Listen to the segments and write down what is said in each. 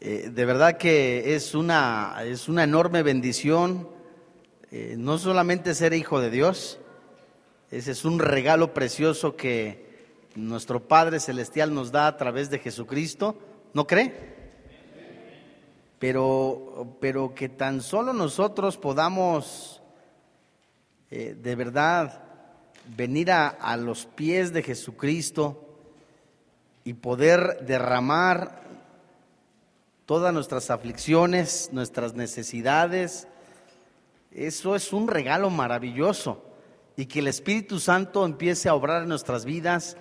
Eh, de verdad que es una, es una enorme bendición, eh, no solamente ser hijo de Dios, ese es un regalo precioso que nuestro Padre Celestial nos da a través de Jesucristo, ¿no cree? Pero, pero que tan solo nosotros podamos eh, de verdad venir a, a los pies de Jesucristo y poder derramar todas nuestras aflicciones, nuestras necesidades. Eso es un regalo maravilloso. Y que el Espíritu Santo empiece a obrar en nuestras vidas,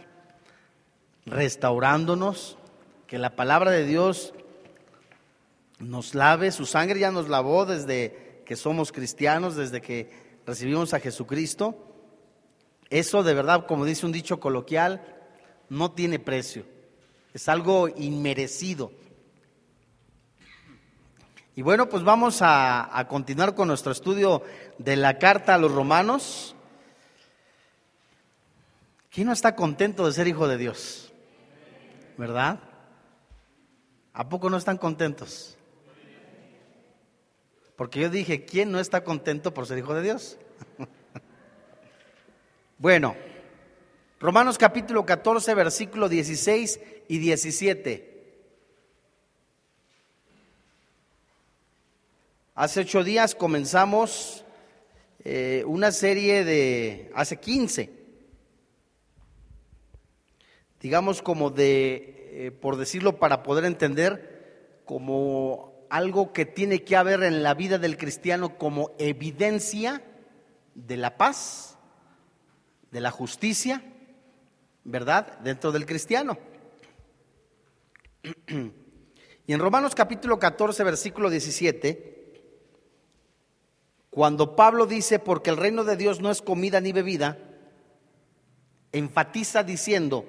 restaurándonos, que la palabra de Dios nos lave, su sangre ya nos lavó desde que somos cristianos, desde que recibimos a Jesucristo. Eso de verdad, como dice un dicho coloquial, no tiene precio. Es algo inmerecido. Y bueno, pues vamos a, continuar con nuestro estudio de la carta a los romanos. ¿Quién no está contento de ser hijo de Dios? ¿Verdad? ¿A poco no están contentos? Porque yo dije, ¿quién no está contento por ser hijo de Dios? bueno, Romanos capítulo 14, versículo 16 y 17. Hace ocho días comenzamos eh, una serie de, hace 15, digamos como de, eh, por decirlo para poder entender, como algo que tiene que haber en la vida del cristiano como evidencia de la paz, de la justicia, ¿verdad? Dentro del cristiano. Y en Romanos capítulo 14, versículo 17, cuando Pablo dice, porque el reino de Dios no es comida ni bebida, enfatiza diciendo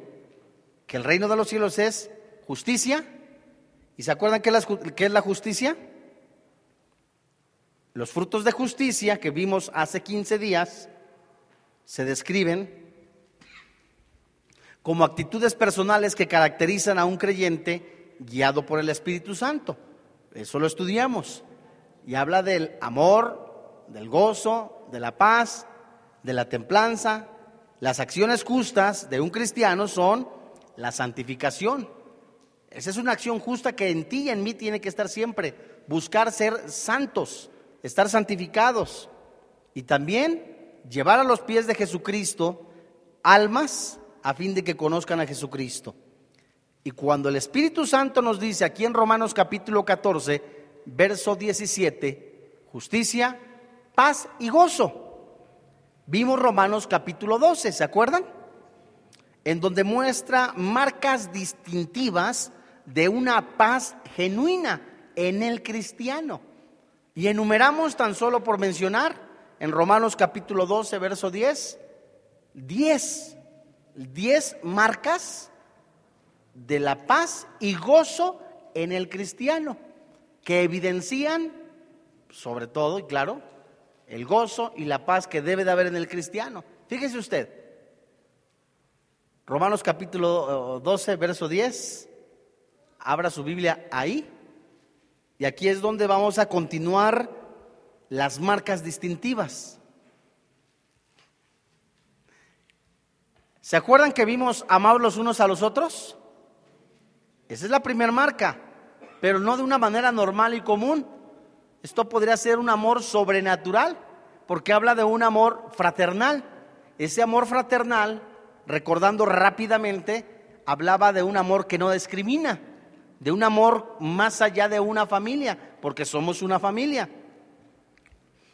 que el reino de los cielos es justicia. ¿Y se acuerdan qué es la justicia? Los frutos de justicia que vimos hace 15 días se describen como actitudes personales que caracterizan a un creyente guiado por el Espíritu Santo. Eso lo estudiamos. Y habla del amor, del gozo, de la paz, de la templanza. Las acciones justas de un cristiano son la santificación. Esa es una acción justa que en ti y en mí tiene que estar siempre. Buscar ser santos, estar santificados. Y también llevar a los pies de Jesucristo almas a fin de que conozcan a Jesucristo. Y cuando el Espíritu Santo nos dice aquí en Romanos capítulo 14, verso 17, justicia, paz y gozo. Vimos Romanos capítulo 12, ¿se acuerdan? En donde muestra marcas distintivas de una paz genuina en el cristiano. Y enumeramos tan solo por mencionar en Romanos capítulo 12, verso 10, 10, 10 marcas de la paz y gozo en el cristiano, que evidencian, sobre todo, y claro, el gozo y la paz que debe de haber en el cristiano. Fíjese usted, Romanos capítulo 12, eh, verso 10, abra su Biblia ahí, y aquí es donde vamos a continuar las marcas distintivas. ¿Se acuerdan que vimos amados los unos a los otros? Esa es la primera marca, pero no de una manera normal y común. Esto podría ser un amor sobrenatural, porque habla de un amor fraternal. Ese amor fraternal, recordando rápidamente, hablaba de un amor que no discrimina, de un amor más allá de una familia, porque somos una familia.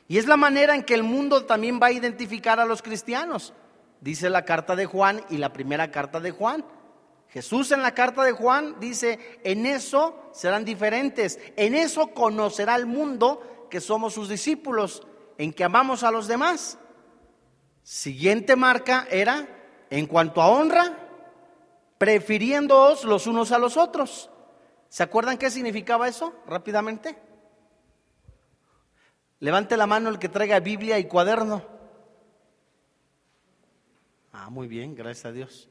Y es la manera en que el mundo también va a identificar a los cristianos, dice la carta de Juan y la primera carta de Juan. Jesús en la carta de Juan dice, en eso serán diferentes, en eso conocerá el mundo que somos sus discípulos, en que amamos a los demás. Siguiente marca era, en cuanto a honra, prefiriéndoos los unos a los otros. ¿Se acuerdan qué significaba eso? Rápidamente. Levante la mano el que traiga Biblia y cuaderno. Ah, muy bien, gracias a Dios.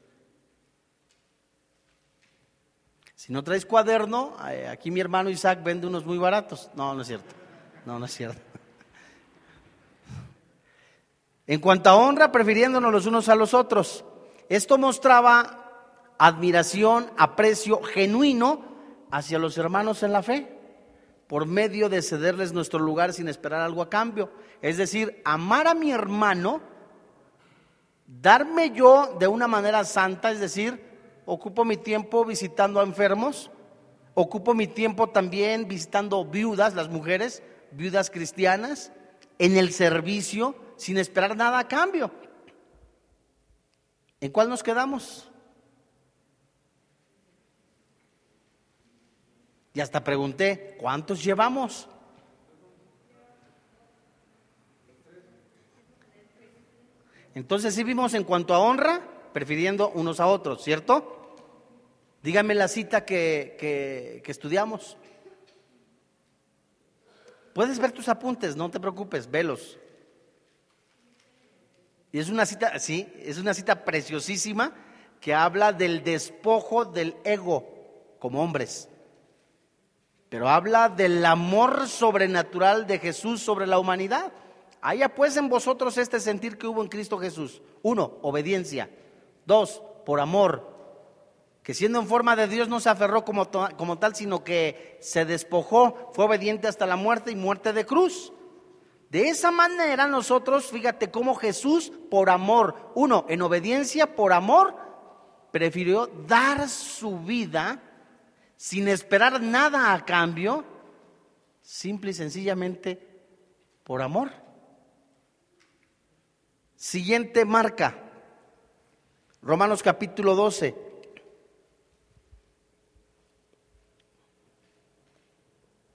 Si no traes cuaderno, eh, aquí mi hermano Isaac vende unos muy baratos. No, no es cierto. No, no es cierto. En cuanto a honra, prefiriéndonos los unos a los otros. Esto mostraba admiración, aprecio genuino hacia los hermanos en la fe, por medio de cederles nuestro lugar sin esperar algo a cambio. Es decir, amar a mi hermano, darme yo de una manera santa, es decir, ocupo mi tiempo visitando a enfermos, ocupo mi tiempo también visitando viudas, las mujeres, viudas cristianas, en el servicio, sin esperar nada a cambio. ¿En cuál nos quedamos? Y hasta pregunté, ¿cuántos llevamos? Entonces sí vimos en cuanto a honra, prefiriendo unos a otros, ¿cierto? Dígame la cita que, estudiamos. Puedes ver tus apuntes, no te preocupes, velos. Y es una cita, sí, es una cita preciosísima que habla del despojo del ego como hombres. Pero habla del amor sobrenatural de Jesús sobre la humanidad. Haya pues en vosotros este sentir que hubo en Cristo Jesús. Uno, obediencia. Dos, por amor que siendo en forma de Dios no se aferró como, como, tal, sino que se despojó, fue obediente hasta la muerte y muerte de cruz. De esa manera nosotros, fíjate cómo Jesús, por amor, uno, en obediencia, por amor, prefirió dar su vida sin esperar nada a cambio, simple y sencillamente por amor. Siguiente marca, Romanos capítulo 12.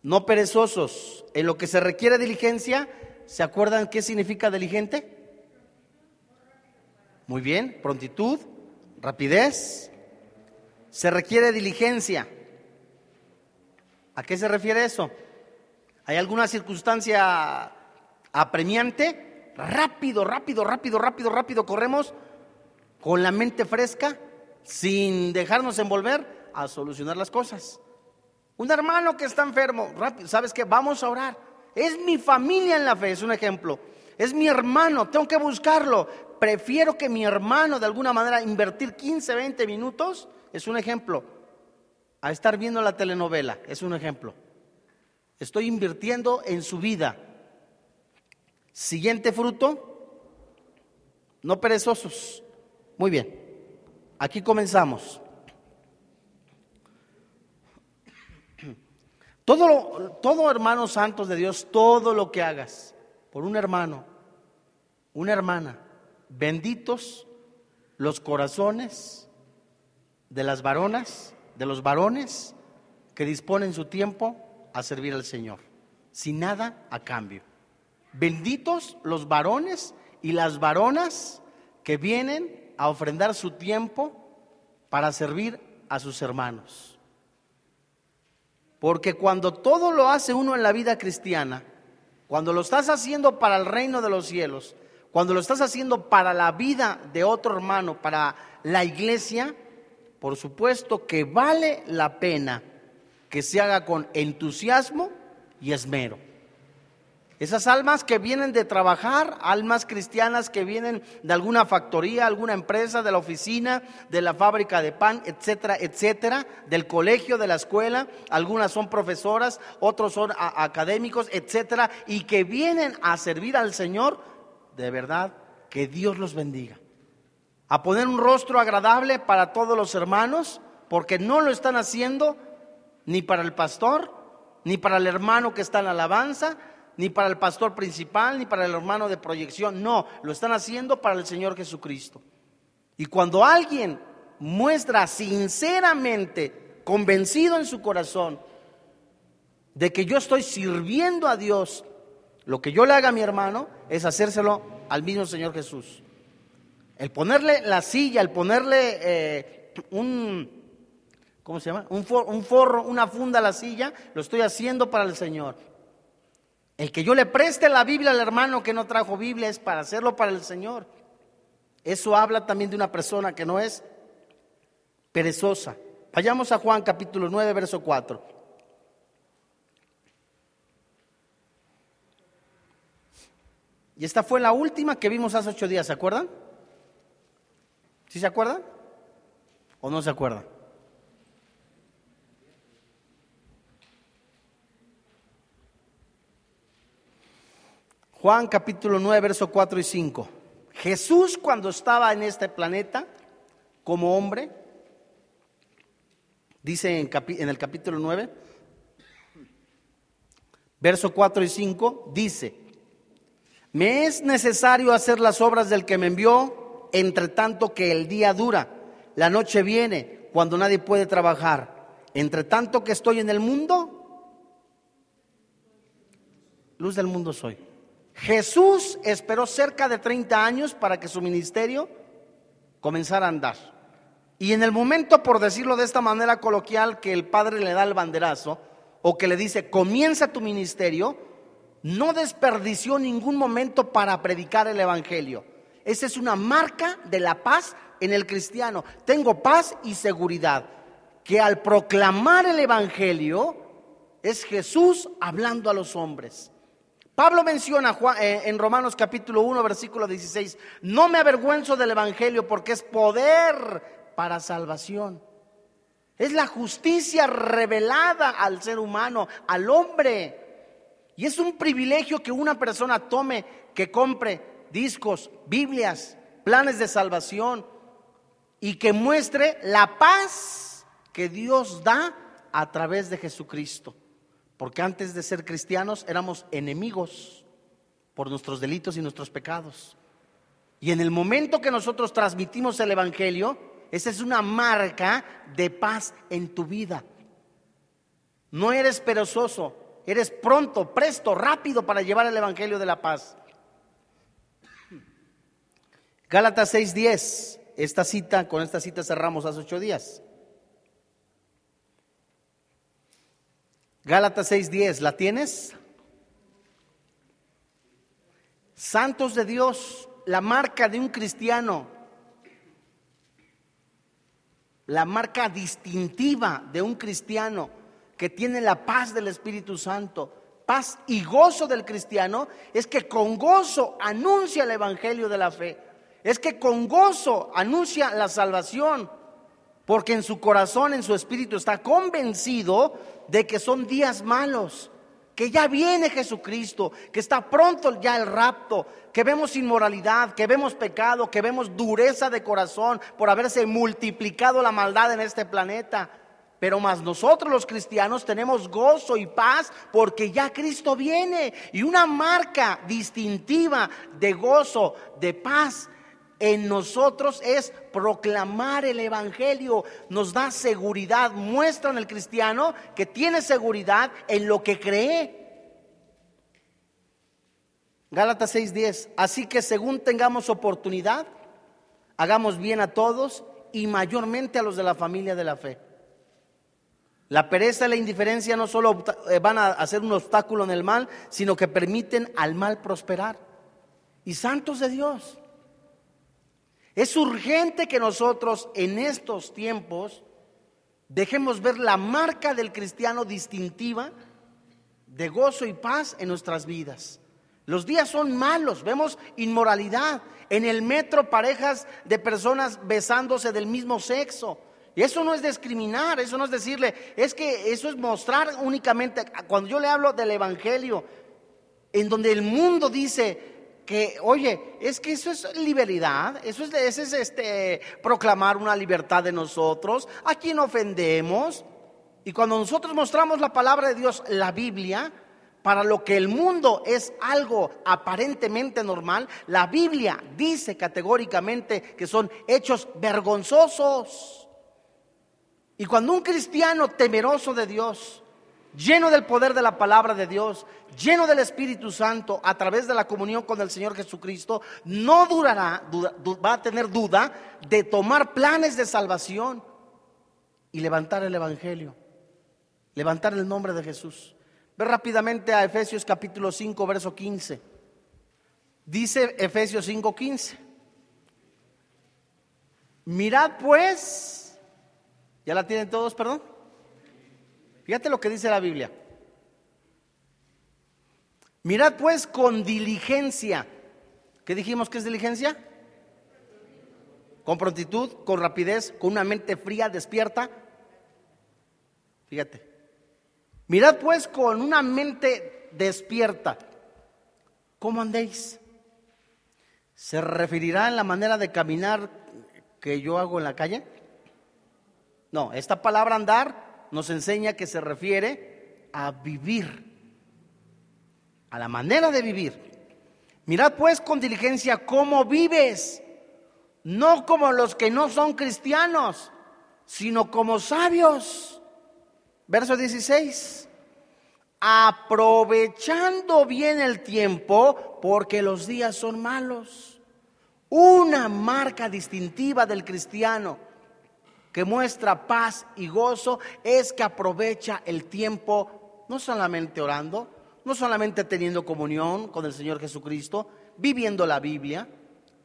no perezosos. En lo que se requiere diligencia, ¿se acuerdan qué significa diligente? Muy bien, prontitud, rapidez. Se requiere diligencia. ¿A qué se refiere eso? ¿Hay alguna circunstancia apremiante? Rápido, rápido, rápido, rápido, rápido, corremos con la mente fresca, sin dejarnos envolver a solucionar las cosas. Un hermano que está enfermo, ¿sabes qué? Vamos a orar. Es mi familia en la fe, es un ejemplo. Es mi hermano, tengo que buscarlo. Prefiero que mi hermano de alguna manera invertir 15, 20 minutos, es un ejemplo, a estar viendo la telenovela, es un ejemplo. Estoy invirtiendo en su vida. Siguiente fruto, no perezosos. Muy bien, aquí comenzamos. Todo, todo hermanos santos de Dios, todo lo que hagas por un hermano, una hermana, benditos los corazones de las varonas, de los varones que disponen su tiempo a servir al Señor, sin nada a cambio. Benditos los varones y las varonas que vienen a ofrendar su tiempo para servir a sus hermanos. Porque cuando todo lo hace uno en la vida cristiana, cuando lo estás haciendo para el reino de los cielos, cuando lo estás haciendo para la vida de otro hermano, para la iglesia, por supuesto que vale la pena que se haga con entusiasmo y esmero. Esas almas que vienen de trabajar, almas cristianas que vienen de alguna factoría, alguna empresa, de la oficina, de la fábrica de pan, etcétera, etcétera, del colegio, de la escuela, algunas son profesoras, otros son académicos, etcétera, y que vienen a servir al Señor, de verdad, que Dios los bendiga. A poner un rostro agradable para todos los hermanos, porque no lo están haciendo ni para el pastor, ni para el hermano que está en la alabanza, ni para el pastor principal, ni para el hermano de proyección. No, lo están haciendo para el Señor Jesucristo. Y cuando alguien muestra sinceramente, convencido en su corazón, de que yo estoy sirviendo a Dios, lo que yo le haga a mi hermano es hacérselo al mismo Señor Jesús. El ponerle la silla, el ponerle eh, un, ¿cómo se llama? Un, un forro, una funda a la silla, lo estoy haciendo para el Señor. El que yo le preste la Biblia al hermano que no trajo Biblia es para hacerlo para el Señor. Eso habla también de una persona que no es perezosa, Vayamos a Juan capítulo 9, verso 4. Y esta fue la última que vimos hace ocho días, ¿se acuerdan? ¿Sí se acuerdan? ¿O no se acuerdan? Juan capítulo 9, verso 4 y 5. Jesús cuando estaba en este planeta como hombre, dice en, en, el capítulo 9, verso 4 y 5, dice, me es necesario hacer las obras del que me envió, entre tanto que el día dura, la noche viene cuando nadie puede trabajar, entre tanto que estoy en el mundo, luz del mundo soy. Jesús esperó cerca de 30 años para que su ministerio comenzara a andar. Y en el momento, por decirlo de esta manera coloquial, que el Padre le da el banderazo, o que le dice, comienza tu ministerio, no desperdició ningún momento para predicar el Evangelio. Esa es una marca de la paz en el cristiano. Tengo paz y seguridad. Que al proclamar el Evangelio es Jesús hablando a los hombres. Pablo menciona eh, en Romanos capítulo 1, versículo 16, no me avergüenzo del Evangelio porque es poder para salvación. Es la justicia revelada al ser humano, al hombre. Y es un privilegio que una persona tome, que compre discos, Biblias, planes de salvación y que muestre la paz que Dios da a través de Jesucristo. Porque antes de ser cristianos éramos enemigos por nuestros delitos y nuestros pecados. Y en el momento que nosotros transmitimos el Evangelio, esa es una marca de paz en tu vida. No eres perezoso, eres pronto, presto, rápido para llevar el Evangelio de la paz. Gálatas 6:10, esta cita, con esta cita cerramos hace ocho días. Gálatas 6:10, ¿la tienes? Santos de Dios, la marca de un cristiano, la marca distintiva de un cristiano que tiene la paz del Espíritu Santo, paz y gozo del cristiano, es que con gozo anuncia el Evangelio de la fe, es que con gozo anuncia la salvación, porque en su corazón, en su espíritu está convencido de que son días malos, que ya viene Jesucristo, que está pronto ya el rapto, que vemos inmoralidad, que vemos pecado, que vemos dureza de corazón por haberse multiplicado la maldad en este planeta. Pero más nosotros los cristianos tenemos gozo y paz porque ya Cristo viene y una marca distintiva de gozo, de paz en nosotros es proclamar el Evangelio. Nos da seguridad, muestra en el cristiano que tiene seguridad en lo que cree. Gálatas 6:10. Así que según tengamos oportunidad, hagamos bien a todos y mayormente a los de la familia de la fe. La pereza y la indiferencia no solo eh, van a hacer un obstáculo en el mal, sino que permiten al mal prosperar. Y santos de Dios, es urgente que nosotros en estos tiempos dejemos ver la marca del cristiano distintiva de gozo y paz en nuestras vidas. Los días son malos, vemos inmoralidad. En el metro parejas de personas besándose del mismo sexo. Y eso no es discriminar, eso no es decirle, es que eso es mostrar únicamente, cuando yo le hablo del Evangelio, en donde el mundo dice, que, oye, es que eso es libertad, eso es, es este, proclamar una libertad de nosotros, a quien ofendemos. Y cuando nosotros mostramos la palabra de Dios, la Biblia, para lo que el mundo es algo aparentemente normal, la Biblia dice categóricamente que son hechos vergonzosos. Y cuando un cristiano temeroso de Dios, lleno del poder de la palabra de Dios, lleno del Espíritu Santo a través de la comunión con el Señor Jesucristo, no durará, va a tener duda de tomar planes de salvación y levantar el Evangelio, levantar el nombre de Jesús. Ve rápidamente a Efesios capítulo 5, verso 15. Dice Efesios 5, 15. Mirad pues ¿Ya la tienen todos, perdón? Fíjate lo que dice la Biblia. Mirad pues con diligencia. ¿Qué dijimos que es diligencia? Con prontitud, con rapidez, con una mente fría, despierta. Fíjate. Mirad pues con una mente despierta. ¿Cómo andéis? ¿Se referirá en la manera de caminar que yo hago en la calle? No, esta palabra andar nos enseña que se refiere a vivir, a la manera de vivir. Mirad pues con diligencia cómo vives, no como los que no son cristianos, sino como sabios. Verso 16. Aprovechando bien el tiempo porque los días son malos. Una marca distintiva del cristiano que muestra paz y gozo es que aprovecha el tiempo no solamente orando, no solamente teniendo comunión con el Señor Jesucristo, viviendo la Biblia,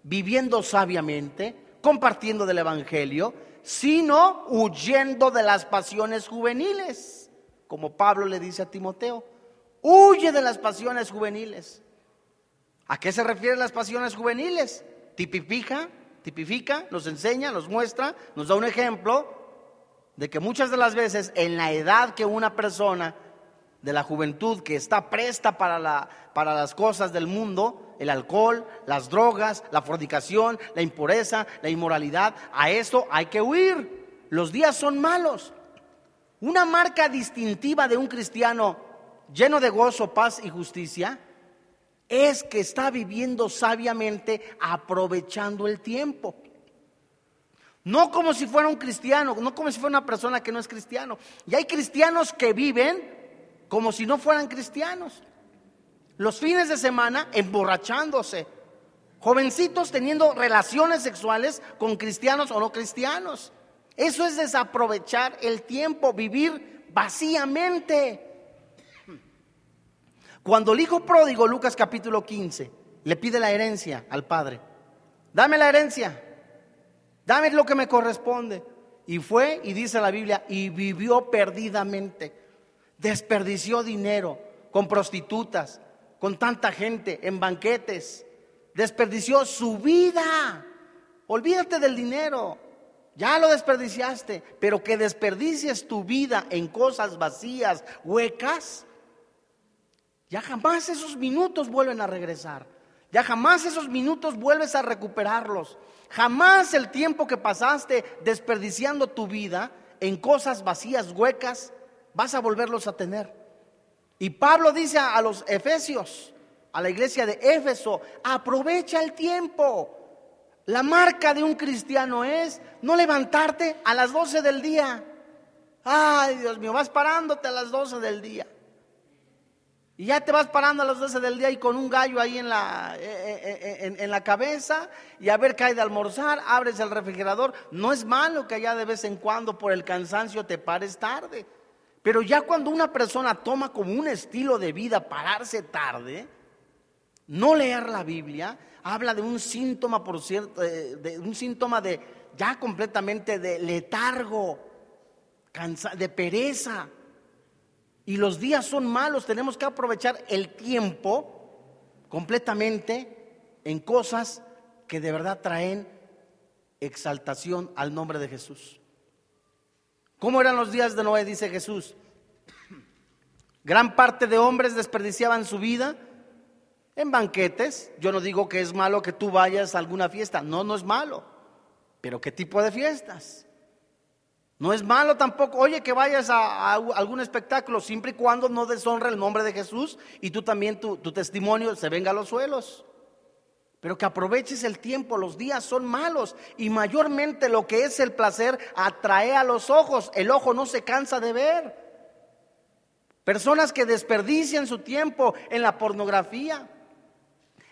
viviendo sabiamente, compartiendo del Evangelio, sino huyendo de las pasiones juveniles, como Pablo le dice a Timoteo, huye de las pasiones juveniles. ¿A qué se refieren las pasiones juveniles? Tipifica tipifica, nos enseña, nos muestra, nos da un ejemplo de que muchas de las veces en la edad que una persona de la juventud que está presta para, la, para las cosas del mundo, el alcohol, las drogas, la fornicación, la impureza, la inmoralidad, a esto hay que huir. Los días son malos. Una marca distintiva de un cristiano lleno de gozo, paz y justicia es que está viviendo sabiamente aprovechando el tiempo. No como si fuera un cristiano, no como si fuera una persona que no es cristiano. Y hay cristianos que viven como si no fueran cristianos. Los fines de semana emborrachándose. Jovencitos teniendo relaciones sexuales con cristianos o no cristianos. Eso es desaprovechar el tiempo, vivir vacíamente. Cuando el hijo pródigo, Lucas capítulo 15, le pide la herencia al padre, dame la herencia, dame lo que me corresponde. Y fue, y dice la Biblia, y vivió perdidamente, desperdició dinero con prostitutas, con tanta gente, en banquetes, desperdició su vida. Olvídate del dinero, ya lo desperdiciaste, pero que desperdicies tu vida en cosas vacías, huecas, ya jamás esos minutos vuelven a regresar. Ya jamás esos minutos vuelves a recuperarlos. Jamás el tiempo que pasaste desperdiciando tu vida en cosas vacías, huecas, vas a volverlos a tener. Y Pablo dice a los efesios, a la iglesia de Éfeso, aprovecha el tiempo. La marca de un cristiano es no levantarte a las 12 del día. Ay, Dios mío, vas parándote a las 12 del día. Y ya te vas parando a las 12 del día y con un gallo ahí en la, eh, eh, eh, en, la cabeza y a ver qué hay de almorzar, abres el refrigerador. No es malo que allá de vez en cuando por el cansancio te pares tarde. Pero ya cuando una persona toma como un estilo de vida pararse tarde, no leer la Biblia, habla de un síntoma, por cierto, de, un síntoma de ya completamente de letargo, de pereza y los días son malos, tenemos que aprovechar el tiempo completamente en cosas que de verdad traen exaltación al nombre de Jesús. ¿Cómo eran los días de Noé? Dice Jesús. Gran parte de hombres desperdiciaban su vida en banquetes. Yo no digo que es malo que tú vayas a alguna fiesta, no, no es malo. Pero ¿qué tipo de fiestas? No es malo tampoco, oye, que vayas a, algún espectáculo, siempre y cuando no deshonre el nombre de Jesús y tú también, tu, tu testimonio se venga a los suelos. Pero que aproveches el tiempo, los días son malos y mayormente lo que es el placer atrae a los ojos, el ojo no se cansa de ver. Personas que desperdician su tiempo en la pornografía,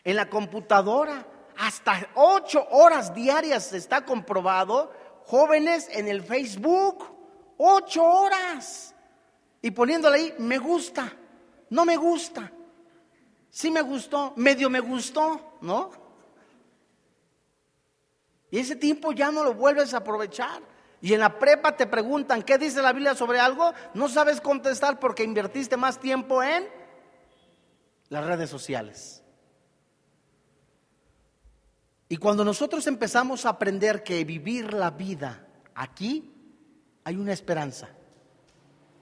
en la computadora, hasta ocho horas diarias está comprobado jóvenes en el Facebook, ocho horas, y poniéndole ahí, me gusta, no me gusta, sí me gustó, medio me gustó, ¿no? Y ese tiempo ya no lo vuelves a aprovechar. Y en la prepa te preguntan, ¿qué dice la Biblia sobre algo? No sabes contestar porque invertiste más tiempo en las redes sociales. Y cuando nosotros empezamos a aprender que vivir la vida aquí hay una esperanza.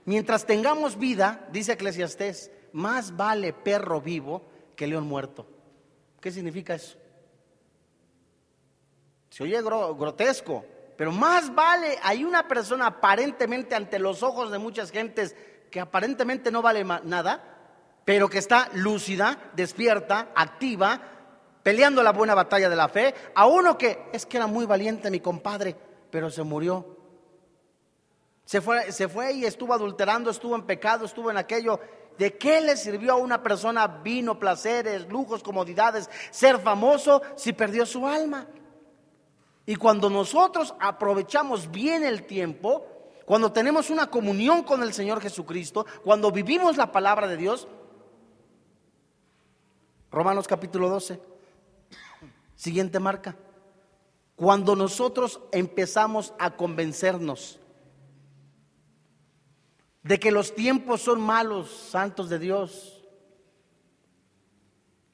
Mientras tengamos vida, dice Eclesiastés, más vale perro vivo que león muerto. ¿Qué significa eso? Se oye grotesco, pero más vale, hay una persona aparentemente ante los ojos de muchas gentes que aparentemente no vale nada, pero que está lúcida, despierta, activa, peleando la buena batalla de la fe, a uno que es que era muy valiente mi compadre, pero se murió. Se fue, se fue y estuvo adulterando, estuvo en pecado, estuvo en aquello. ¿De qué le sirvió a una persona vino, placeres, lujos, comodidades, ser famoso si perdió su alma? Y cuando nosotros aprovechamos bien el tiempo, cuando tenemos una comunión con el Señor Jesucristo, cuando vivimos la palabra de Dios, Romanos capítulo 12, siguiente marca, cuando nosotros empezamos a convencernos de que los tiempos son malos, santos de Dios,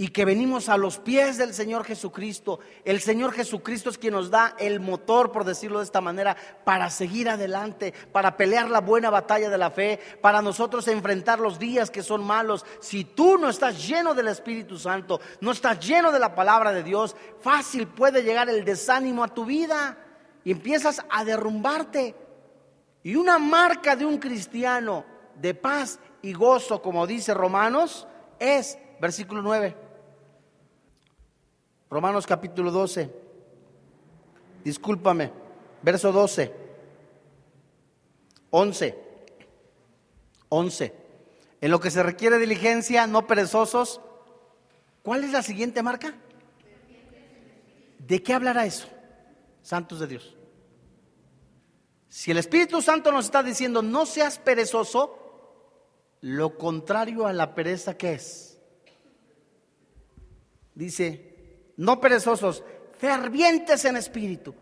y que venimos a los pies del Señor Jesucristo. El Señor Jesucristo es quien nos da el motor, por decirlo de esta manera, para seguir adelante, para pelear la buena batalla de la fe, para nosotros enfrentar los días que son malos. Si tú no estás lleno del Espíritu Santo, no estás lleno de la palabra de Dios, fácil puede llegar el desánimo a tu vida y empiezas a derrumbarte. Y una marca de un cristiano de paz y gozo, como dice Romanos, es, versículo 9, Romanos capítulo 12. Discúlpame. Verso 12. 11. 11. En lo que se requiere diligencia, no perezosos. ¿Cuál es la siguiente marca? ¿De qué hablará eso? Santos de Dios. Si el Espíritu Santo nos está diciendo no seas perezoso, lo contrario a la pereza que es. Dice, no perezosos, fervientes en espíritu,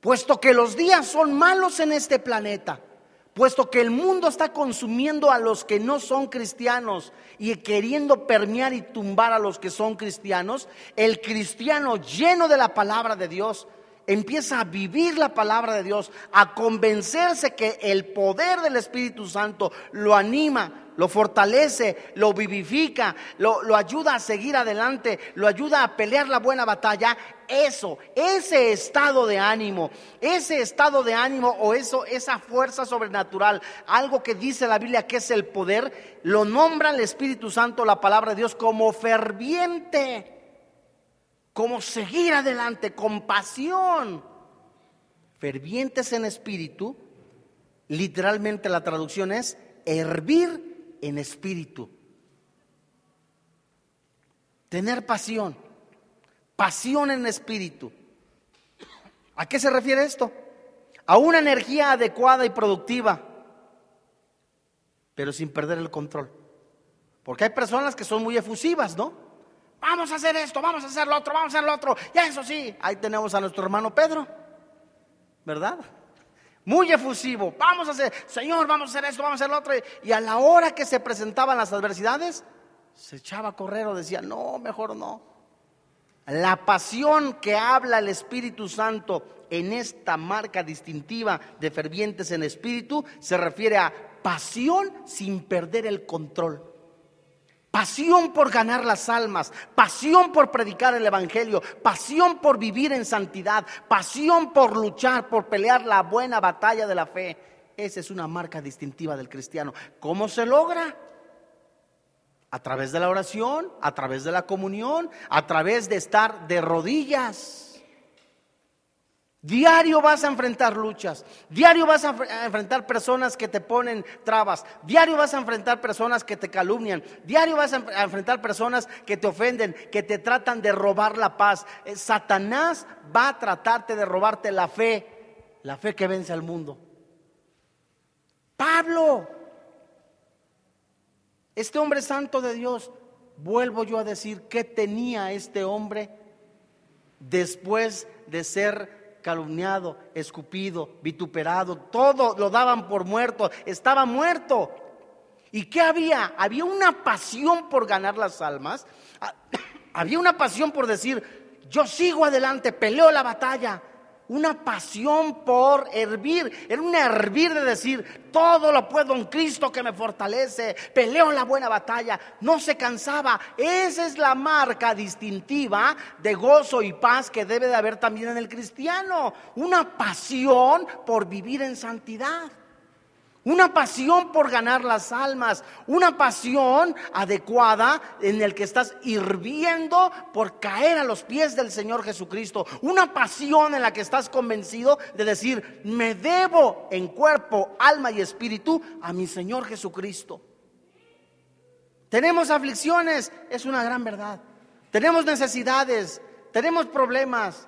puesto que los días son malos en este planeta, puesto que el mundo está consumiendo a los que no son cristianos y queriendo permear y tumbar a los que son cristianos, el cristiano lleno de la palabra de Dios empieza a vivir la palabra de Dios, a convencerse que el poder del Espíritu Santo lo anima, lo fortalece, lo vivifica, lo, lo, ayuda a seguir adelante, lo ayuda a pelear la buena batalla. Eso, ese estado de ánimo, ese estado de ánimo o eso, esa fuerza sobrenatural, algo que dice la Biblia que es el poder, lo nombra el Espíritu Santo, la palabra de Dios, como ferviente como seguir adelante con pasión. Fervientes en espíritu, literalmente la traducción es hervir en espíritu. Tener pasión, pasión en espíritu. ¿A qué se refiere esto? A una energía adecuada y productiva, pero sin perder el control. Porque hay personas que son muy efusivas, ¿no? Vamos a hacer esto, vamos a hacer lo otro, vamos a hacer lo otro. Y eso sí, ahí tenemos a nuestro hermano Pedro, ¿verdad? Muy efusivo. Vamos a hacer, Señor, vamos a hacer esto, vamos a hacer lo otro. Y a la hora que se presentaban las adversidades, se echaba a correr o decía, no, mejor no. La pasión que habla el Espíritu Santo en esta marca distintiva de fervientes en espíritu se refiere a pasión sin perder el control pasión por ganar las almas, pasión por predicar el Evangelio, pasión por vivir en santidad, pasión por luchar, por pelear la buena batalla de la fe. Esa es una marca distintiva del cristiano. ¿Cómo se logra? A través de la oración, a través de la comunión, a través de estar de rodillas. Diario vas a enfrentar luchas, diario vas a enfrentar personas que te ponen trabas, diario vas a enfrentar personas que te calumnian, diario vas a enfrentar personas que te ofenden, que te tratan de robar la paz. Eh, Satanás va a tratarte de robarte la fe, la fe que vence al mundo. Pablo, este hombre santo de Dios, vuelvo yo a decir, ¿qué tenía este hombre después de ser calumniado, escupido, vituperado, todo lo daban por muerto, estaba muerto. ¿Y qué había? Había una pasión por ganar las almas, había una pasión por decir, yo sigo adelante, peleo la batalla, una pasión por hervir, era un hervir de decir, todo lo puedo en Cristo que me fortalece, peleo la buena batalla, no se cansaba. Esa es la marca distintiva de gozo y paz que debe de haber también en el cristiano, una pasión por vivir en santidad una pasión por ganar las almas, una pasión adecuada en el que estás hirviendo por caer a los pies del Señor Jesucristo, una pasión en la que estás convencido de decir, me debo en cuerpo, alma y espíritu a mi Señor Jesucristo. Tenemos aflicciones, es una gran verdad. Tenemos necesidades, tenemos problemas,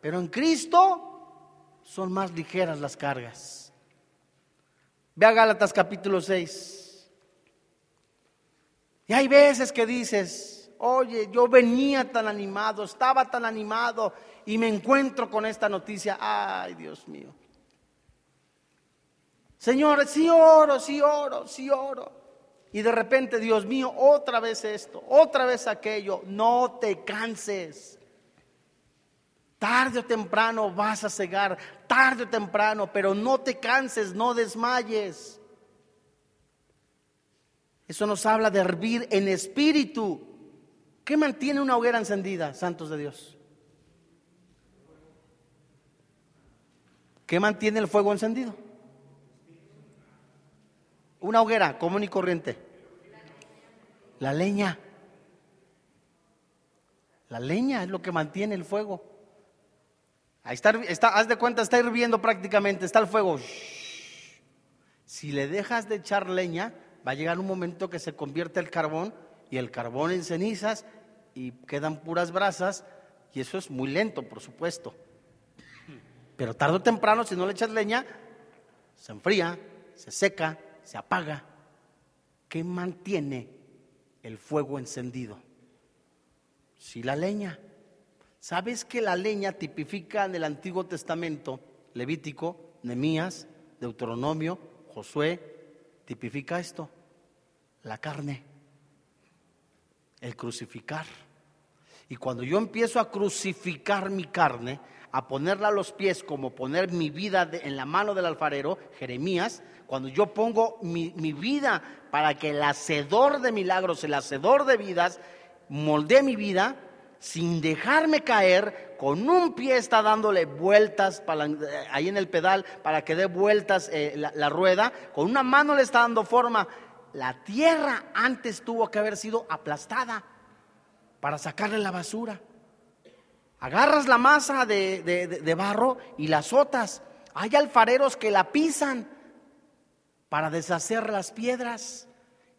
pero en Cristo son más ligeras las cargas. Ve a Gálatas capítulo 6. Y hay veces que dices, oye, yo venía tan animado, estaba tan animado y me encuentro con esta noticia. Ay, Dios mío. Señor, sí oro, sí oro, sí oro. Y de repente, Dios mío, otra vez esto, otra vez aquello. No te canses. Tarde o temprano vas a cegar, tarde o temprano, pero no te canses, no desmayes. Eso nos habla de hervir en espíritu. ¿Qué mantiene una hoguera encendida, santos de Dios? ¿Qué mantiene el fuego encendido? Una hoguera común y corriente. La leña. La leña es lo que mantiene el fuego. Ahí está, haz de cuenta, está hirviendo prácticamente, está el fuego. Si le dejas de echar leña, va a llegar un momento que se convierte el carbón y el carbón en cenizas y quedan puras brasas y eso es muy lento, por supuesto. Pero tarde o temprano, si no le echas leña, se enfría, se seca, se apaga. ¿Qué mantiene el fuego encendido? Si la leña. ¿Sabes que la leña tipifica en el Antiguo Testamento, Levítico, Nemías, Deuteronomio, Josué, tipifica esto? La carne, el crucificar. Y cuando yo empiezo a crucificar mi carne, a ponerla a los pies como poner mi vida en la mano del alfarero, Jeremías, cuando yo pongo mi, mi, vida para que el hacedor de milagros, el hacedor de vidas, moldee mi vida, sin dejarme caer, con un pie está dándole vueltas ahí en el pedal para que dé vueltas eh, la, rueda, con una mano le está dando forma. La tierra antes tuvo que haber sido aplastada para sacarle la basura. Agarras la masa de, de barro y la azotas. Hay alfareros que la pisan para deshacer las piedras.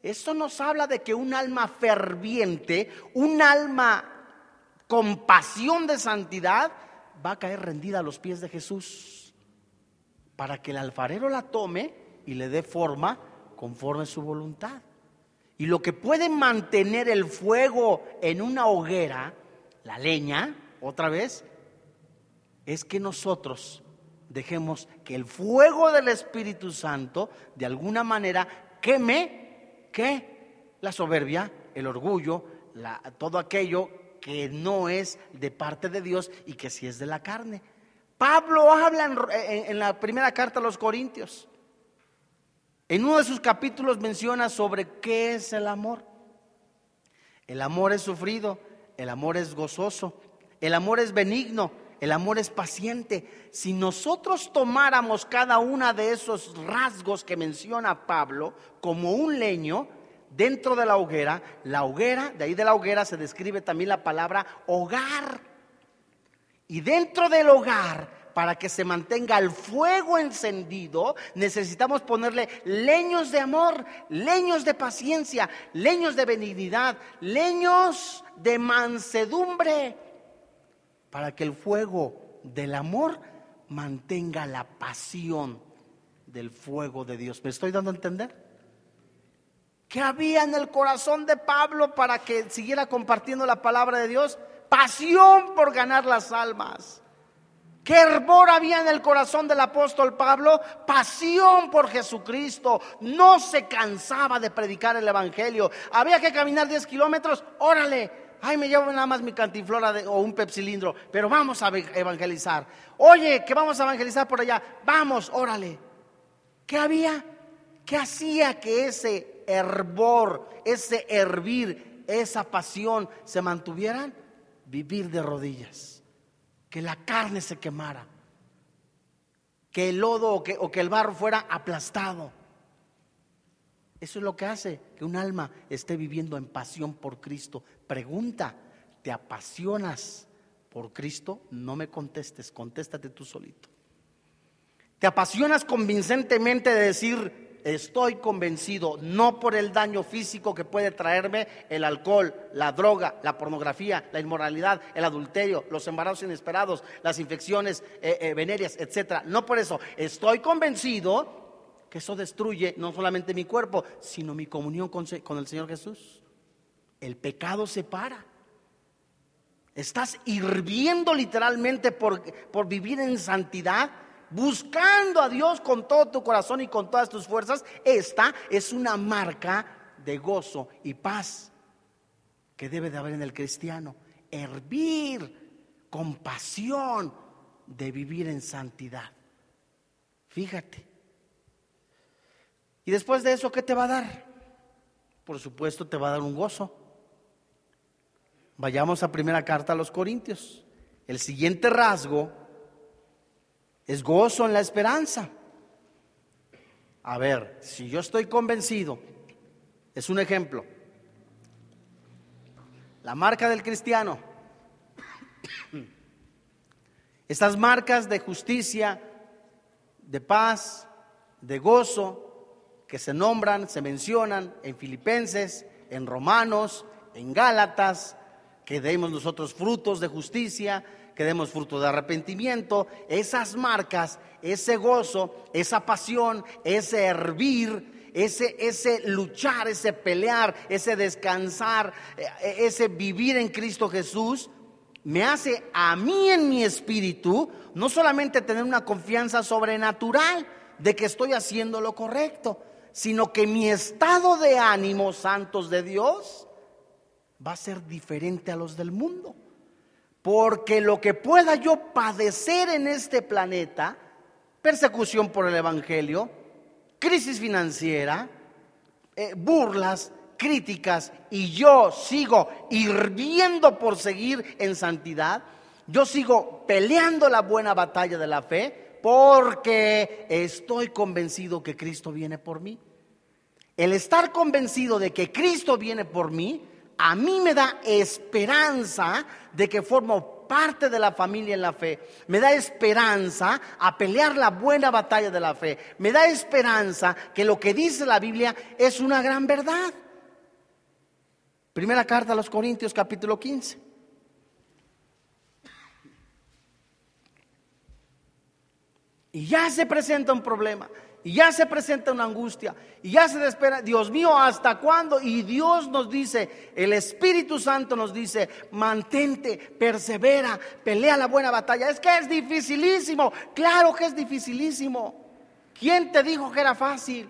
Esto nos habla de que un alma ferviente, un alma con pasión de santidad, va a caer rendida a los pies de Jesús para que el alfarero la tome y le dé forma conforme su voluntad. Y lo que puede mantener el fuego en una hoguera, la leña, otra vez, es que nosotros dejemos que el fuego del Espíritu Santo de alguna manera queme que la soberbia, el orgullo, todo aquello que no es de parte de Dios y que sí es de la carne. Pablo habla en, la primera carta a los Corintios. En uno de sus capítulos menciona sobre qué es el amor. El amor es sufrido, el amor es gozoso, el amor es benigno, el amor es paciente. Si nosotros tomáramos cada una de esos rasgos que menciona Pablo como un leño, dentro de la hoguera, la hoguera, de ahí de la hoguera se describe también la palabra hogar. Y dentro del hogar, para que se mantenga el fuego encendido, necesitamos ponerle leños de amor, leños de paciencia, leños de benignidad, leños de mansedumbre, para que el fuego del amor mantenga la pasión del fuego de Dios. ¿Me estoy dando a entender? ¿Qué había en el corazón de Pablo para que siguiera compartiendo la palabra de Dios? Pasión por ganar las almas. ¿Qué hervor había en el corazón del apóstol Pablo? Pasión por Jesucristo. No se cansaba de predicar el Evangelio. Había que caminar 10 kilómetros. Órale. Ay, me llevo nada más mi cantinflora o un pepsilindro. Pero vamos a evangelizar. Oye, que vamos a evangelizar por allá. Vamos, órale. ¿Qué había? ¿Qué hacía que ese hervor, ese hervir, esa pasión se mantuvieran? Vivir de rodillas que la carne se quemara, que el lodo o que, o que el barro fuera aplastado. Eso es lo que hace que un alma esté viviendo en pasión por Cristo. Pregunta, ¿te apasionas por Cristo? No me contestes, contéstate tú solito. ¿Te apasionas convincentemente de decir, estoy convencido, no por el daño físico que puede traerme el alcohol, la droga, la pornografía, la inmoralidad, el adulterio, los embarazos inesperados, las infecciones eh, eh, venéreas, etcétera. No por eso, estoy convencido que eso destruye no solamente mi cuerpo, sino mi comunión con, con el Señor Jesús. El pecado se para. Estás hirviendo literalmente por, por vivir en santidad buscando a Dios con todo tu corazón y con todas tus fuerzas, esta es una marca de gozo y paz que debe de haber en el cristiano. Hervir con pasión de vivir en santidad. Fíjate. Y después de eso, ¿qué te va a dar? Por supuesto, te va a dar un gozo. Vayamos a primera carta a los Corintios. El siguiente rasgo es gozo en la esperanza. A ver, si yo estoy convencido, es un ejemplo. La marca del cristiano. Estas marcas de justicia, de paz, de gozo, que se nombran, se mencionan en Filipenses, en Romanos, en Gálatas, que demos nosotros frutos de justicia, que demos fruto de arrepentimiento, esas marcas, ese gozo, esa pasión, ese hervir, ese, ese luchar, ese pelear, ese descansar, eh, ese vivir en Cristo Jesús, me hace a mí en mi espíritu no solamente tener una confianza sobrenatural de que estoy haciendo lo correcto, sino que mi estado de ánimo, santos de Dios, va a ser diferente a los del mundo. Porque lo que pueda yo padecer en este planeta, persecución por el Evangelio, crisis financiera, eh, burlas, críticas, y yo sigo hirviendo por seguir en santidad, yo sigo peleando la buena batalla de la fe, porque estoy convencido que Cristo viene por mí. El estar convencido de que Cristo viene por mí a mí me da esperanza de que formo parte de la familia en la fe. Me da esperanza a pelear la buena batalla de la fe. Me da esperanza que lo que dice la Biblia es una gran verdad. Primera carta a los Corintios capítulo 15. Y ya se presenta un problema. Y ya se presenta una angustia. Y ya se espera, Dios mío, ¿hasta cuándo? Y Dios nos dice, el Espíritu Santo nos dice, mantente, persevera, pelea la buena batalla. Es que es dificilísimo. Claro que es dificilísimo. ¿Quién te dijo que era fácil?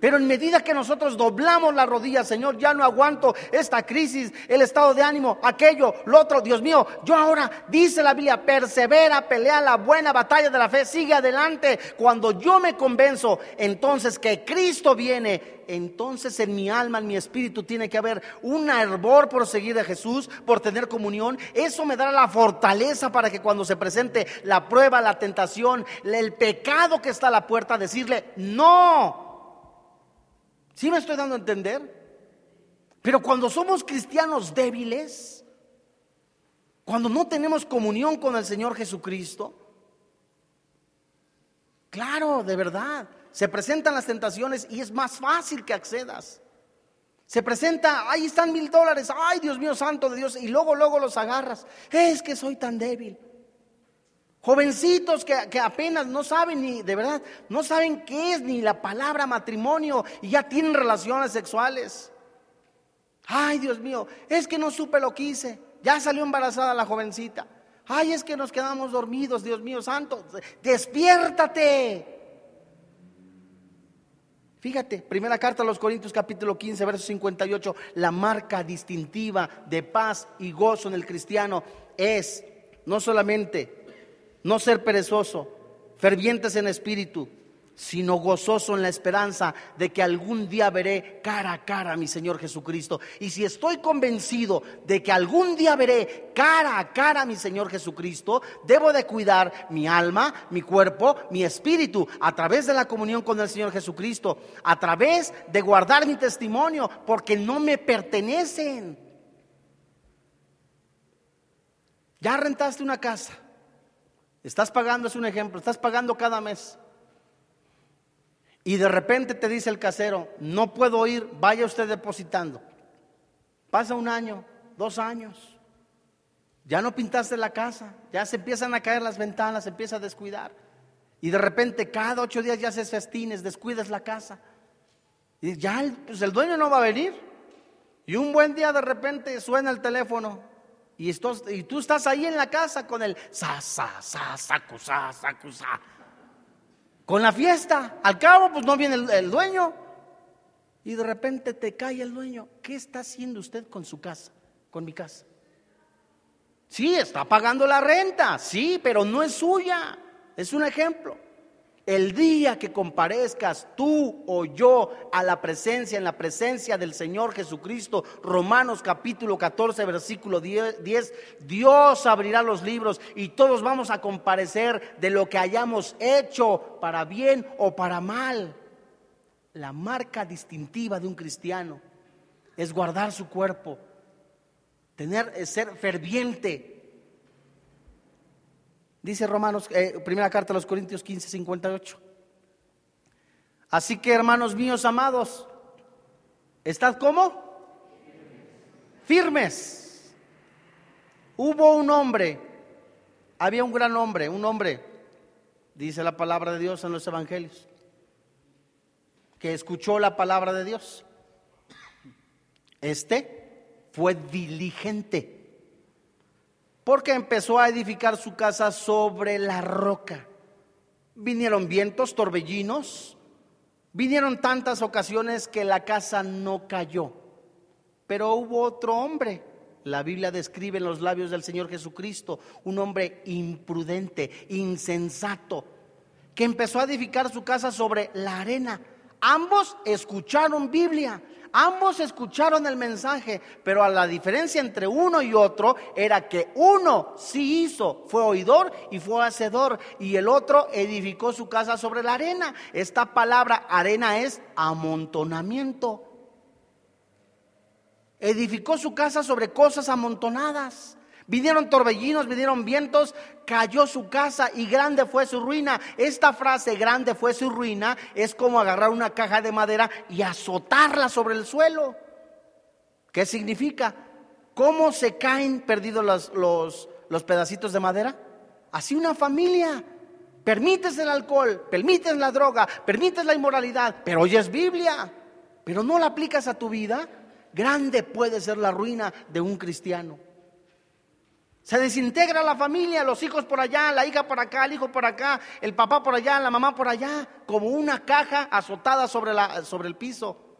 Pero en medida que nosotros doblamos la rodilla, Señor, ya no aguanto esta crisis, el estado de ánimo, aquello, lo otro, Dios mío, yo ahora, dice la Biblia, persevera, pelea la buena batalla de la fe, sigue adelante. Cuando yo me convenzo entonces que Cristo viene, entonces en mi alma, en mi espíritu tiene que haber un hervor por seguir a Jesús, por tener comunión. Eso me dará la fortaleza para que cuando se presente la prueba, la tentación, el pecado que está a la puerta, decirle, no. ¿Sí me estoy dando a entender? Pero cuando somos cristianos débiles, cuando no tenemos comunión con el Señor Jesucristo, claro, de verdad, se presentan las tentaciones y es más fácil que accedas. Se presenta, ahí están mil dólares, ay Dios mío, santo de Dios, y luego, luego los agarras. Es que soy tan débil. Jovencitos que, apenas no saben ni, de verdad, no saben qué es ni la palabra matrimonio y ya tienen relaciones sexuales. Ay, Dios mío, es que no supe lo que hice. Ya salió embarazada la jovencita. Ay, es que nos quedamos dormidos, Dios mío santo. Despiértate. Fíjate, primera carta a los Corintios capítulo 15, verso 58, la marca distintiva de paz y gozo en el cristiano es no solamente no ser perezoso, fervientes en espíritu, sino gozoso en la esperanza de que algún día veré cara a cara a mi Señor Jesucristo. Y si estoy convencido de que algún día veré cara a cara a mi Señor Jesucristo, debo de cuidar mi alma, mi cuerpo, mi espíritu, a través de la comunión con el Señor Jesucristo, a través de guardar mi testimonio, porque no me pertenecen. Ya rentaste una casa, estás pagando, es un ejemplo, estás pagando cada mes. Y de repente te dice el casero, no puedo ir, vaya usted depositando. Pasa un año, dos años, ya no pintaste la casa, ya se empiezan a caer las ventanas, se empieza a descuidar. Y de repente cada ocho días ya haces festines, descuidas la casa. Y ya el, pues el dueño no va a venir. Y un buen día de repente suena el teléfono. Y, y tú estás ahí en la casa con el sa, sa, sa, sacu, sa, sacu, sa con la fiesta. Al cabo, pues no viene el, dueño. Y de repente te cae el dueño. ¿Qué está haciendo usted con su casa, con mi casa? Sí, está pagando la renta, sí, pero no es suya. Es un ejemplo. El día que comparezcas tú o yo a la presencia, en la presencia del Señor Jesucristo, Romanos capítulo 14, versículo 10, Dios abrirá los libros y todos vamos a comparecer de lo que hayamos hecho para bien o para mal. La marca distintiva de un cristiano es guardar su cuerpo, tener, ser ferviente, Dice Romanos, eh, primera carta a los Corintios 15, 58. Así que hermanos míos amados, ¿estad cómo? Firmes. Hubo un hombre, había un gran hombre, un hombre, dice la palabra de Dios en los evangelios, que escuchó la palabra de Dios. Este fue diligente porque empezó a edificar su casa sobre la roca. Vinieron vientos, torbellinos, vinieron tantas ocasiones que la casa no cayó. Pero hubo otro hombre, la Biblia describe en los labios del Señor Jesucristo, un hombre imprudente, insensato, que empezó a edificar su casa sobre la arena. Ambos escucharon Biblia, Ambos escucharon el mensaje, pero a la diferencia entre uno y otro era que uno sí hizo, fue oidor y fue hacedor, y el otro edificó su casa sobre la arena. Esta palabra arena es amontonamiento. Edificó su casa sobre cosas amontonadas. Vinieron torbellinos, vinieron vientos, cayó su casa y grande fue su ruina. Esta frase, grande fue su ruina, es como agarrar una caja de madera y azotarla sobre el suelo. ¿Qué significa? ¿Cómo se caen perdidos los, los, los pedacitos de madera? Así una familia. Permites el alcohol, permites la droga, permites la inmoralidad, pero oyes Biblia, pero no la aplicas a tu vida. Grande puede ser la ruina de un cristiano. Se desintegra la familia, los hijos por allá, la hija por acá, el hijo por acá, el papá por allá, la mamá por allá, como una caja azotada sobre, el piso.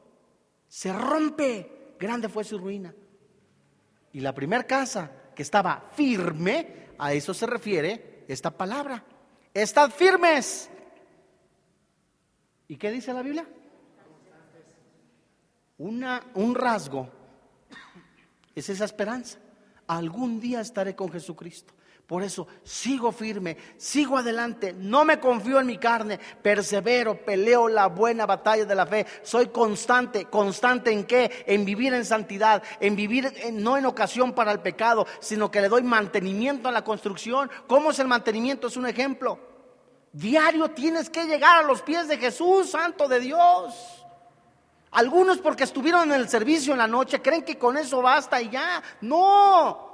Se rompe, grande fue su ruina. Y la primera casa que estaba firme, a eso se refiere esta palabra. Estad firmes. ¿Y qué dice la Biblia? Una, un rasgo es esa esperanza algún día estaré con Jesucristo. Por eso sigo firme, sigo adelante, no me confío en mi carne, persevero, peleo la buena batalla de la fe, soy constante, constante en qué? En vivir en santidad, en vivir no en ocasión para el pecado, sino que le doy mantenimiento a la construcción. ¿Cómo es el mantenimiento? Es un ejemplo. Diario tienes que llegar a los pies de Jesús, Santo de Dios. Algunos porque estuvieron en el servicio en la noche creen que con eso basta y ya. No.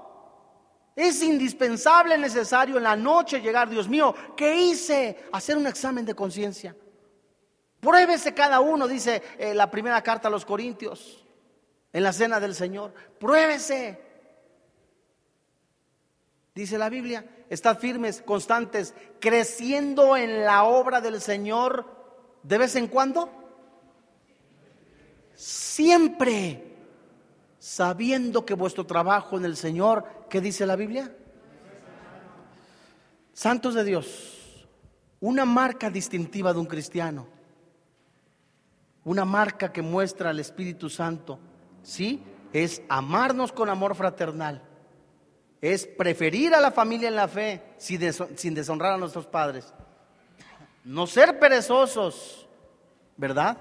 Es indispensable, necesario en la noche llegar, Dios mío, ¿qué hice? Hacer un examen de conciencia. Pruébese cada uno, dice eh, la primera carta a los Corintios, en la cena del Señor. Pruébese. Dice la Biblia, estad firmes, constantes, creciendo en la obra del Señor de vez en cuando. Siempre sabiendo que vuestro trabajo en el Señor, ¿qué dice la Biblia? Santos de Dios, una marca distintiva de un cristiano, una marca que muestra al Espíritu Santo, ¿sí? Es amarnos con amor fraternal, es preferir a la familia en la fe sin deshonrar a nuestros padres, no ser perezosos, ¿verdad?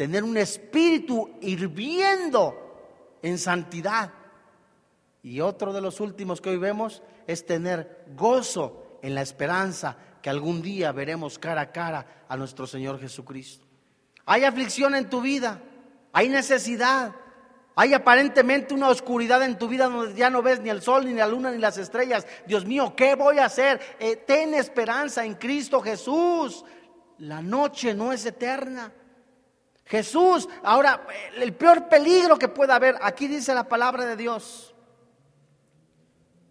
Tener un espíritu hirviendo en santidad. Y otro de los últimos que hoy vemos es tener gozo en la esperanza que algún día veremos cara a cara a nuestro Señor Jesucristo. Hay aflicción en tu vida, hay necesidad, hay aparentemente una oscuridad en tu vida donde ya no ves ni el sol, ni la luna, ni las estrellas. Dios mío, ¿qué voy a hacer? Eh, ten esperanza en Cristo Jesús. La noche no es eterna. Jesús, ahora el peor peligro que pueda haber, aquí dice la palabra de Dios,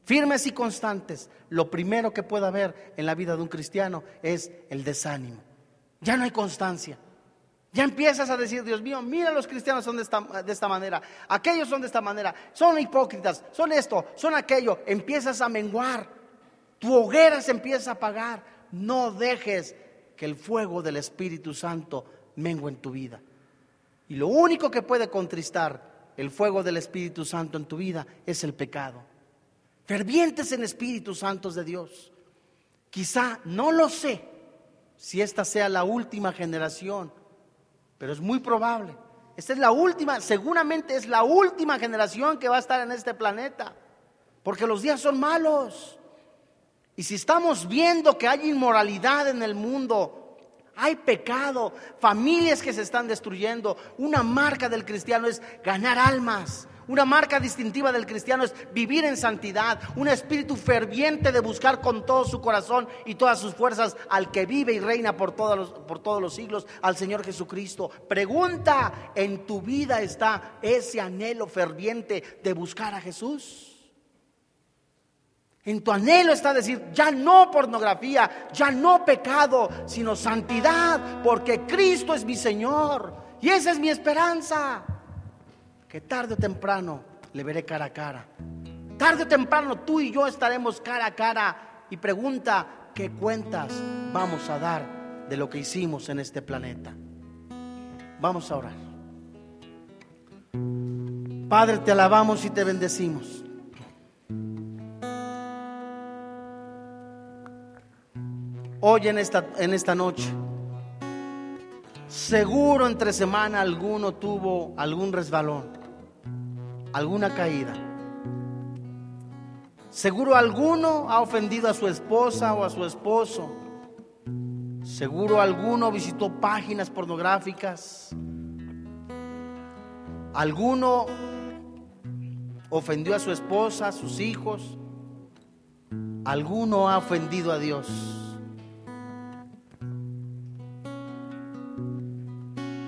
firmes y constantes, lo primero que pueda haber en la vida de un cristiano es el desánimo. Ya no hay constancia. Ya empiezas a decir, Dios mío, mira los cristianos son de esta, de esta manera, aquellos son de esta manera, son hipócritas, son esto, son aquello. Empiezas a menguar, tu hoguera se empieza a apagar. No dejes que el fuego del Espíritu Santo mengue en tu vida. Y lo único que puede contristar el fuego del Espíritu Santo en tu vida es el pecado. Fervientes en Espíritus Santos de Dios. Quizá, no lo sé, si esta sea la última generación, pero es muy probable. Esta es la última, seguramente es la última generación que va a estar en este planeta, porque los días son malos. Y si estamos viendo que hay inmoralidad en el mundo, hay pecado, familias que se están destruyendo. Una marca del cristiano es ganar almas. Una marca distintiva del cristiano es vivir en santidad, un espíritu ferviente de buscar con todo su corazón y todas sus fuerzas al que vive y reina por todos los, por todos los siglos, al Señor Jesucristo. Pregunta, ¿en tu vida está ese anhelo ferviente de buscar a Jesús? En tu anhelo está decir, ya no pornografía, ya no pecado, sino santidad, porque Cristo es mi Señor. Y esa es mi esperanza. Que tarde o temprano le veré cara a cara. Tarde o temprano tú y yo estaremos cara a cara. Y pregunta, ¿qué cuentas vamos a dar de lo que hicimos en este planeta? Vamos a orar. Padre, te alabamos y te bendecimos. Hoy en esta, en esta noche. Seguro entre semana alguno tuvo algún resbalón, alguna caída. Seguro alguno ha ofendido a su esposa o a su esposo. Seguro alguno visitó páginas pornográficas. Alguno ofendió a su esposa, a sus hijos. Alguno ha ofendido a Dios.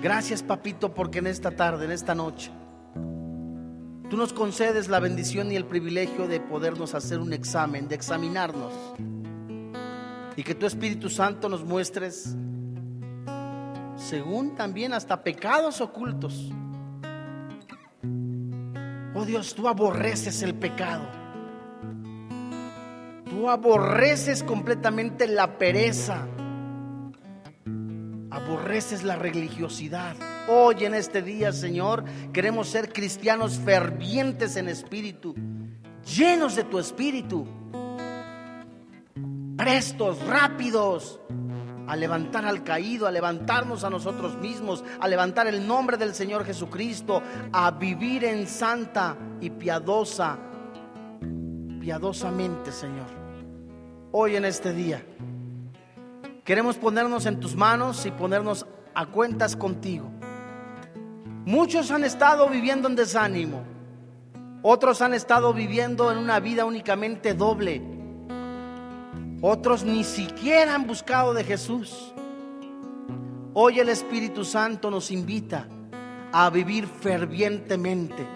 Gracias, papito, porque en esta tarde, en esta noche, tú nos concedes la bendición y el privilegio de podernos hacer un examen, de examinarnos. Y que tu Espíritu Santo nos muestres, según también hasta pecados ocultos. Oh Dios, tú aborreces el pecado. Tú aborreces completamente la pereza aborreces la religiosidad. Hoy en este día, Señor, queremos ser cristianos fervientes en espíritu, llenos de tu espíritu, prestos, rápidos a levantar al caído, a levantarnos a nosotros mismos, a levantar el nombre del Señor Jesucristo, a vivir en santa y piadosa, piadosamente, Señor. Hoy en este día. Queremos ponernos en tus manos y ponernos a cuentas contigo. Muchos han estado viviendo en desánimo. Otros han estado viviendo en una vida únicamente doble. Otros ni siquiera han buscado de Jesús. Hoy el Espíritu Santo nos invita a vivir fervientemente,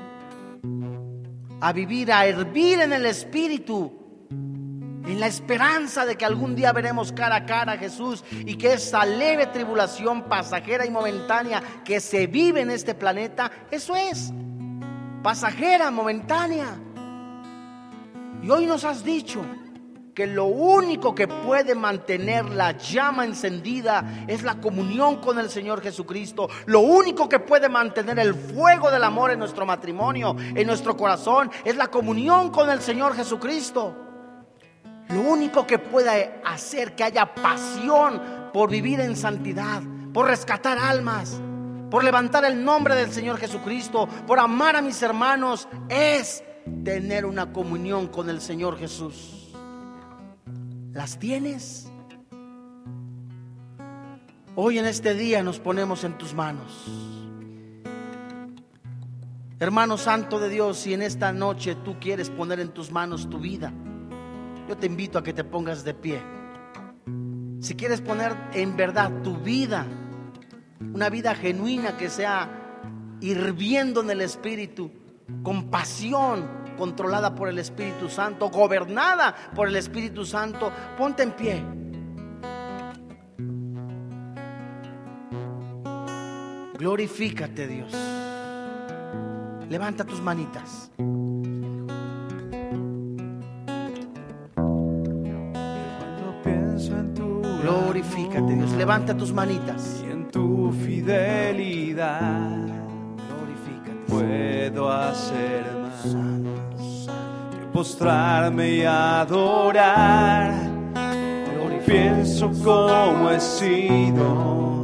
a vivir, a hervir en el Espíritu en la esperanza de que algún día veremos cara a cara a Jesús y que esa leve tribulación pasajera y momentánea que se vive en este planeta, eso es, pasajera, momentánea. Y hoy nos has dicho que lo único que puede mantener la llama encendida es la comunión con el Señor Jesucristo. Lo único que puede mantener el fuego del amor en nuestro matrimonio, en nuestro corazón, es la comunión con el Señor Jesucristo. Lo único que puede hacer que haya pasión por vivir en santidad, por rescatar almas, por levantar el nombre del Señor Jesucristo, por amar a mis hermanos, es tener una comunión con el Señor Jesús. ¿Las tienes? Hoy en este día nos ponemos en tus manos. Hermano Santo de Dios, si en esta noche tú quieres poner en tus manos tu vida, yo te invito a que te pongas de pie. Si quieres poner en verdad tu vida, una vida genuina que sea hirviendo en el Espíritu, con pasión, controlada por el Espíritu Santo, gobernada por el Espíritu Santo, ponte en pie. Glorifícate Dios. Levanta tus manitas. Glorifícate, Dios. Levanta tus manitas. Y en tu fidelidad glorifícate. Puedo hacer más que postrarme y adorar. Pienso cómo he sido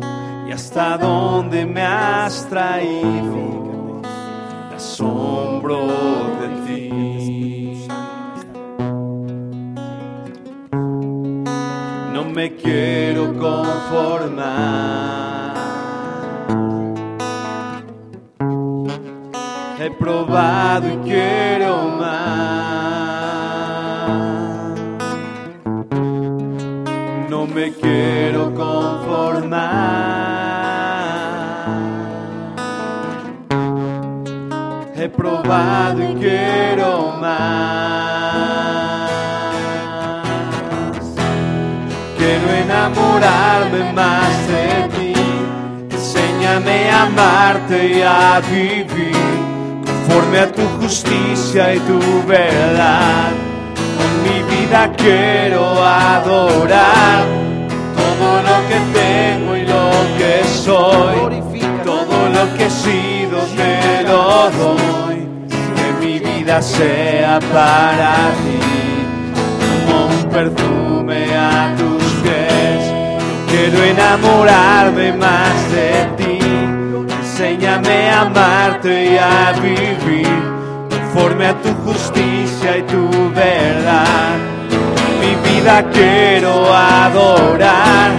y hasta dónde me has traído. Asombro de ti. Me quiero conformar. He probado y quiero más. No me quiero conformar. He probado y quiero más. Enamorarme más de ti. Enséñame a amarte y a vivir conforme a tu justicia y tu verdad. Con mi vida quiero adorar todo lo que tengo y lo que soy. Todo lo que he sido te lo doy. Que mi vida sea para ti como un perfume a pies. Quiero enamorarme más de ti. Enséñame a amarte y a vivir conforme a tu justicia y tu verdad. Mi vida quiero adorar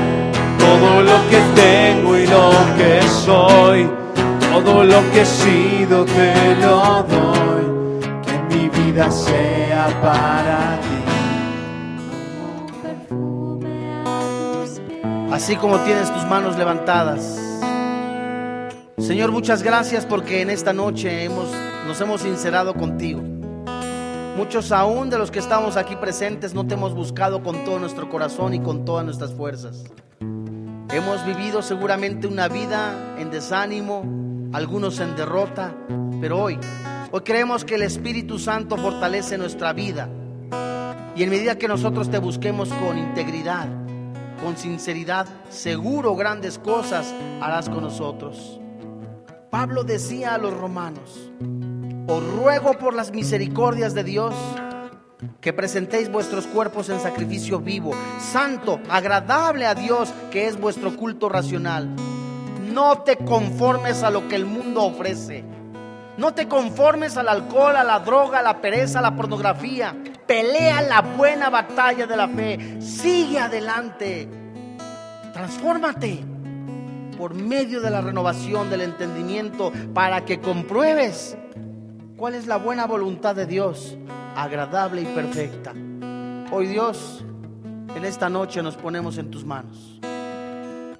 todo lo que tengo y lo que soy. Todo lo que he sido te lo doy. Que mi vida sea para ti. Así como tienes tus manos levantadas. Señor, muchas gracias porque en esta noche hemos, nos hemos sincerado contigo. Muchos aún de los que estamos aquí presentes no te hemos buscado con todo nuestro corazón y con todas nuestras fuerzas. Hemos vivido seguramente una vida en desánimo, algunos en derrota, pero hoy, hoy creemos que el Espíritu Santo fortalece nuestra vida. Y en medida que nosotros te busquemos con integridad, con sinceridad, seguro grandes cosas harás con nosotros. Pablo decía a los romanos, os ruego por las misericordias de Dios que presentéis vuestros cuerpos en sacrificio vivo, santo, agradable a Dios, que es vuestro culto racional. No te conformes a lo que el mundo ofrece. No te conformes al alcohol, a la droga, a la pereza, a la pornografía. Pelea la buena batalla de la fe. Sigue adelante. Transfórmate por medio de la renovación del entendimiento para que compruebes cuál es la buena voluntad de Dios, agradable y perfecta. Hoy Dios, en esta noche nos ponemos en tus manos.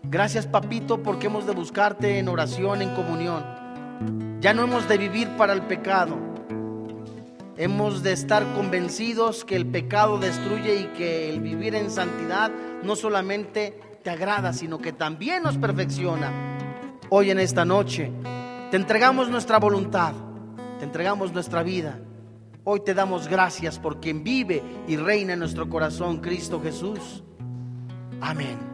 Gracias papito porque hemos de buscarte en oración, en comunión. Ya no hemos de vivir para el pecado. Hemos de estar convencidos que el pecado destruye y que el vivir en santidad no solamente te agrada, sino que también nos perfecciona. Hoy en esta noche te entregamos nuestra voluntad, te entregamos nuestra vida. Hoy te damos gracias por quien vive y reina en nuestro corazón, Cristo Jesús. Amén.